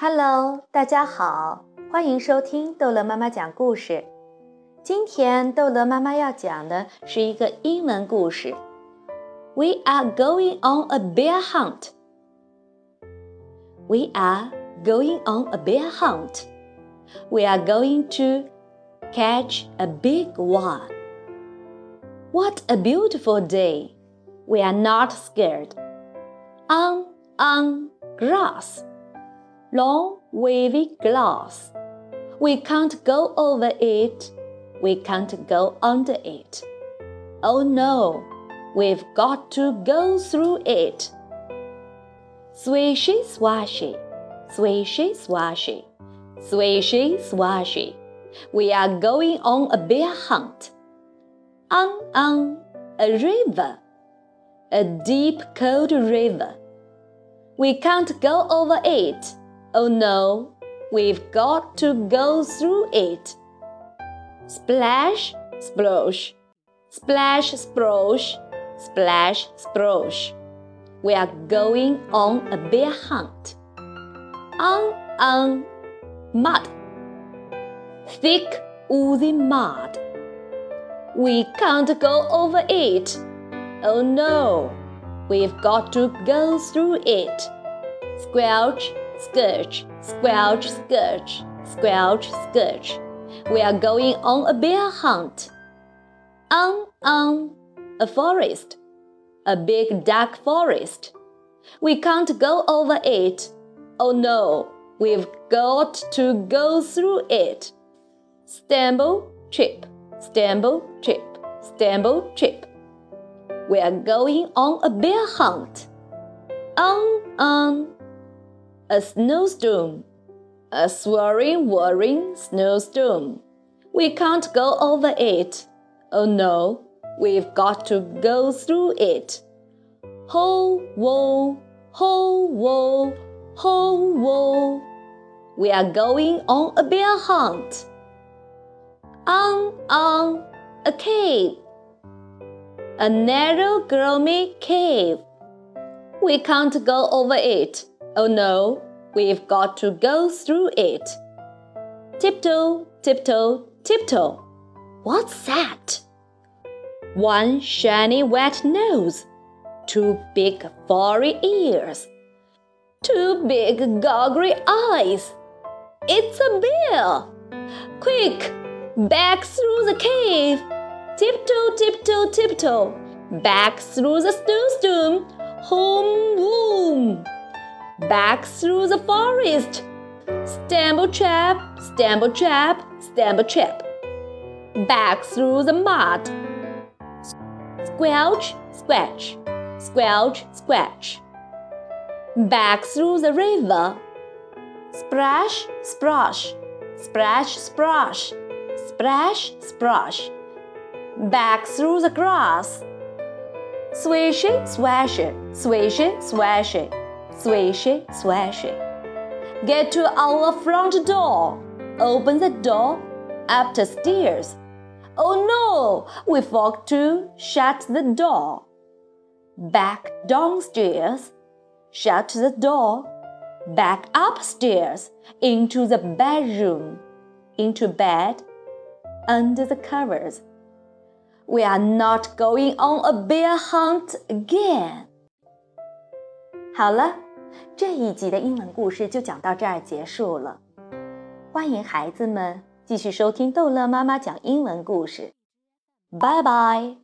Hello，大家好，欢迎收听逗乐妈妈讲故事。今天逗乐妈妈要讲的是一个英文故事。We are going on a bear hunt. We are going on a bear hunt. We are going to catch a big one. What a beautiful day! We are not scared. On, on grass, long wavy glass. We can't go over it. We can't go under it. Oh no, we've got to go through it. Swishy swashy, swishy swashy, swishy swashy. We are going on a bear hunt. On, on a river, a deep cold river. We can't go over it. Oh no, we've got to go through it. Splash, splosh, splash, splosh, splash, splosh. We are going on a bear hunt. On, on, mud. Thick, oozy mud. We can't go over it. Oh no, we've got to go through it. Squelch, scourge, squelch, scourge, squelch, scourge. We are going on a bear hunt. On, on, a forest, a big dark forest. We can't go over it. Oh no, we've got to go through it. Stumble, trip, stumble, trip, stumble, trip. We are going on a bear hunt. On, on, a snowstorm, a swirling, whirring snowstorm. We can't go over it. Oh no, we've got to go through it. Ho, whoa, ho, whoa, ho, whoa. We are going on a bear hunt. On, on, a cave. A narrow, gloomy cave. We can't go over it. Oh no, we've got to go through it. Tiptoe, tiptoe, tiptoe. What's that? One shiny wet nose, two big furry ears, two big goggly eyes. It's a bear! Quick, back through the cave. Tiptoe, tiptoe, tiptoe, back through the snowstorm. Home, boom! Back through the forest. Stumble trap, stumble trap, stumble trap. Back through the mud. Squelch, scratch, squelch, scratch. Back through the river. Splash, splash, splash, splash, splash, splash. Back through the grass. Swishy, swashy, swishy, swashy swishy, swashy. Get to our front door. Open the door up the stairs. Oh no, we forgot to shut the door. Back downstairs. Shut the door. Back upstairs into the bedroom. Into bed. Under the covers. We are not going on a bear hunt again. 好了。这一集的英文故事就讲到这儿结束了，欢迎孩子们继续收听逗乐妈妈讲英文故事，拜拜。